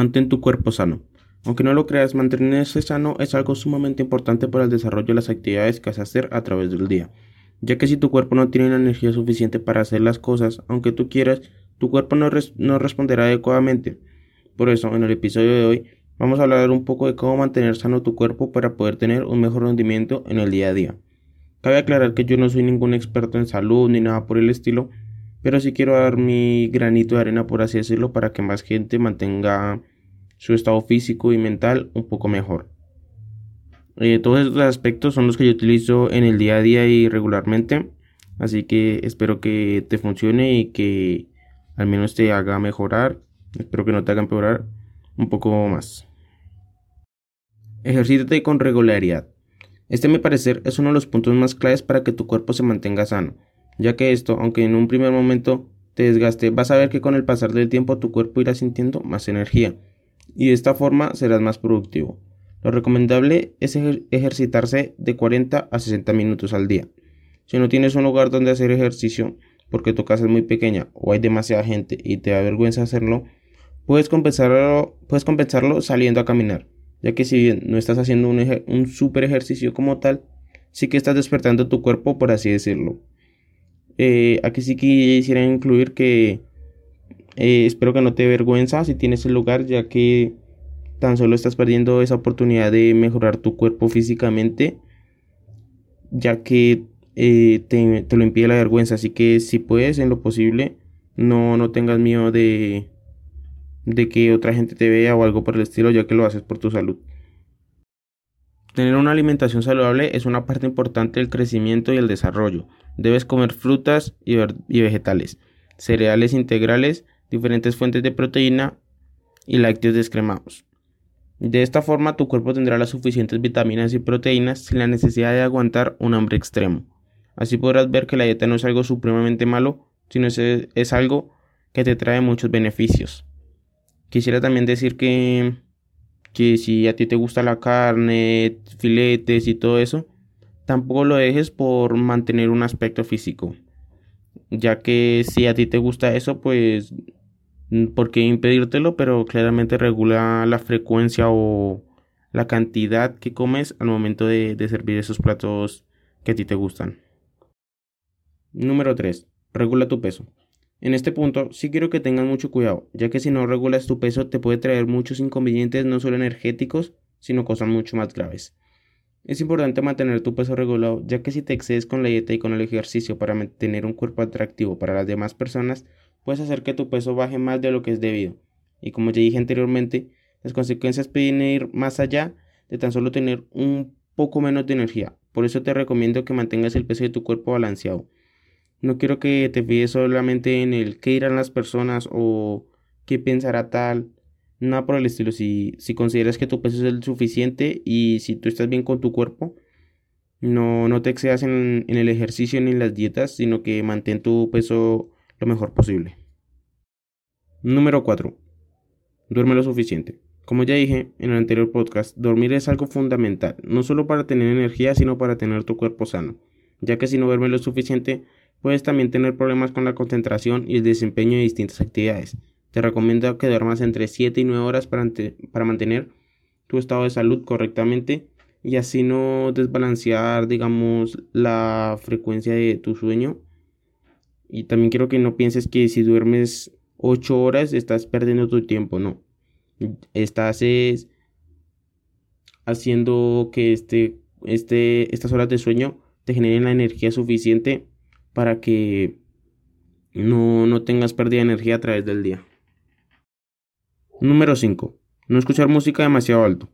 Mantén tu cuerpo sano. Aunque no lo creas, mantenerse sano es algo sumamente importante para el desarrollo de las actividades que vas a hacer a través del día, ya que si tu cuerpo no tiene la energía suficiente para hacer las cosas, aunque tú quieras, tu cuerpo no, no responderá adecuadamente. Por eso, en el episodio de hoy, vamos a hablar un poco de cómo mantener sano tu cuerpo para poder tener un mejor rendimiento en el día a día. Cabe aclarar que yo no soy ningún experto en salud ni nada por el estilo, pero sí quiero dar mi granito de arena, por así decirlo, para que más gente mantenga su estado físico y mental un poco mejor. Eh, todos estos aspectos son los que yo utilizo en el día a día y regularmente, así que espero que te funcione y que al menos te haga mejorar, espero que no te haga empeorar un poco más. Ejercítate con regularidad. Este, a mi parecer, es uno de los puntos más claves para que tu cuerpo se mantenga sano, ya que esto, aunque en un primer momento te desgaste, vas a ver que con el pasar del tiempo tu cuerpo irá sintiendo más energía y de esta forma serás más productivo. Lo recomendable es ejercitarse de 40 a 60 minutos al día. Si no tienes un lugar donde hacer ejercicio, porque tu casa es muy pequeña o hay demasiada gente y te da vergüenza hacerlo, puedes compensarlo, puedes compensarlo saliendo a caminar, ya que si bien no estás haciendo un, super ejercicio como tal, sí que estás despertando tu cuerpo, por así decirlo. Eh, aquí sí que quisiera incluir que eh, espero que no te vergüenza si tienes el lugar, ya que tan solo estás perdiendo esa oportunidad de mejorar tu cuerpo físicamente, ya que eh, te, lo impide la vergüenza. Así que si puedes, en lo posible, no, no tengas miedo de, de que otra gente te vea o algo por el estilo, ya que lo haces por tu salud. Tener una alimentación saludable es una parte importante del crecimiento y el desarrollo. Debes comer frutas y, y vegetales, cereales integrales diferentes fuentes de proteína y lácteos descremados. De esta forma tu cuerpo tendrá las suficientes vitaminas y proteínas sin la necesidad de aguantar un hambre extremo. Así podrás ver que la dieta no es algo supremamente malo, sino es, es algo que te trae muchos beneficios. Quisiera también decir que, que si a ti te gusta la carne, filetes y todo eso, tampoco lo dejes por mantener un aspecto físico. Ya que si a ti te gusta eso, pues por qué impedírtelo, pero claramente regula la frecuencia o la cantidad que comes al momento de, servir esos platos que a ti te gustan. Número 3. Regula tu peso. En este punto sí quiero que tengas mucho cuidado, ya que si no regulas tu peso te puede traer muchos inconvenientes no solo energéticos, sino cosas mucho más graves. Es importante mantener tu peso regulado, ya que si te excedes con la dieta y con el ejercicio para mantener un cuerpo atractivo para las demás personas, puedes hacer que tu peso baje más de lo que es debido. Y como ya dije anteriormente, las consecuencias pueden ir más allá de tan solo tener un poco menos de energía. Por eso te recomiendo que mantengas el peso de tu cuerpo balanceado. No quiero que te fijes solamente en el qué dirán las personas o qué pensará tal. Nada por el estilo. Si, si consideras que tu peso es el suficiente y si tú estás bien con tu cuerpo, no, no te excedas en, en el ejercicio ni en las dietas, sino que mantén tu peso lo mejor posible. Número 4. Duerme lo suficiente. Como ya dije en el anterior podcast, dormir es algo fundamental, no solo para tener energía, sino para tener tu cuerpo sano, ya que si no duermes lo suficiente, puedes también tener problemas con la concentración y el desempeño de distintas actividades. Te recomiendo que duermas entre 7 y 9 horas para, para mantener tu estado de salud correctamente y así no desbalancear, digamos, la frecuencia de tu sueño y también quiero que no pienses que si duermes 8 horas estás perdiendo tu tiempo, no. Estás haciendo que este, este, estas horas de sueño te generen la energía suficiente para que no, no tengas pérdida de energía a través del día. Número 5. No escuchar música demasiado alto.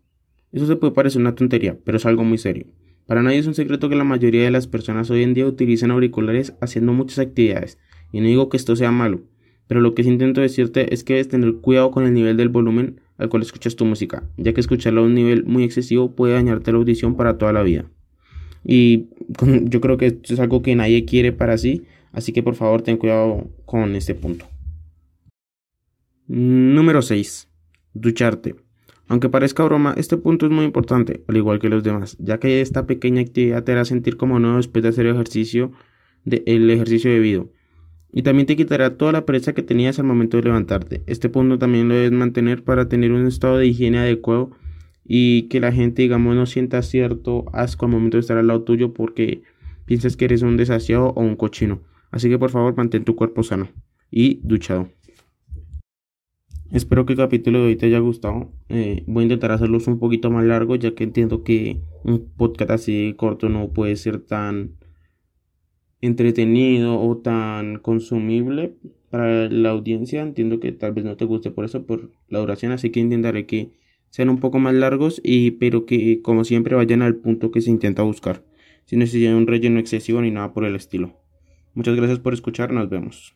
Eso se puede parecer una tontería, pero es algo muy serio. Para nadie es un secreto que la mayoría de las personas hoy en día utilizan auriculares haciendo muchas actividades, y no digo que esto sea malo, pero lo que sí intento decirte es que debes tener cuidado con el nivel del volumen al cual escuchas tu música, ya que escucharlo a un nivel muy excesivo puede dañarte la audición para toda la vida. Y yo creo que esto es algo que nadie quiere para sí, así que por favor ten cuidado con este punto. Número 6. Ducharte. Aunque parezca broma, este punto es muy importante, al igual que los demás, ya que esta pequeña actividad te hará sentir como nuevo después de hacer ejercicio el ejercicio debido. y también te quitará toda la pereza que tenías al momento de levantarte. Este punto también lo debes mantener para tener un estado de higiene adecuado y que la gente, digamos, no sienta cierto asco al momento de estar al lado tuyo porque piensas que eres un desasiado o un cochino. Así que por favor mantén tu cuerpo sano y duchado. Espero que el capítulo de hoy te haya gustado. Eh, voy a intentar hacerlos un poquito más largos ya que entiendo que un podcast así corto no puede ser tan entretenido o tan consumible para la audiencia. Entiendo que tal vez no te guste por eso, por la duración, así que intentaré que sean un poco más largos y pero que como siempre vayan al punto que se intenta buscar, sin necesidad de un relleno excesivo ni nada por el estilo. Muchas gracias por escuchar, nos vemos.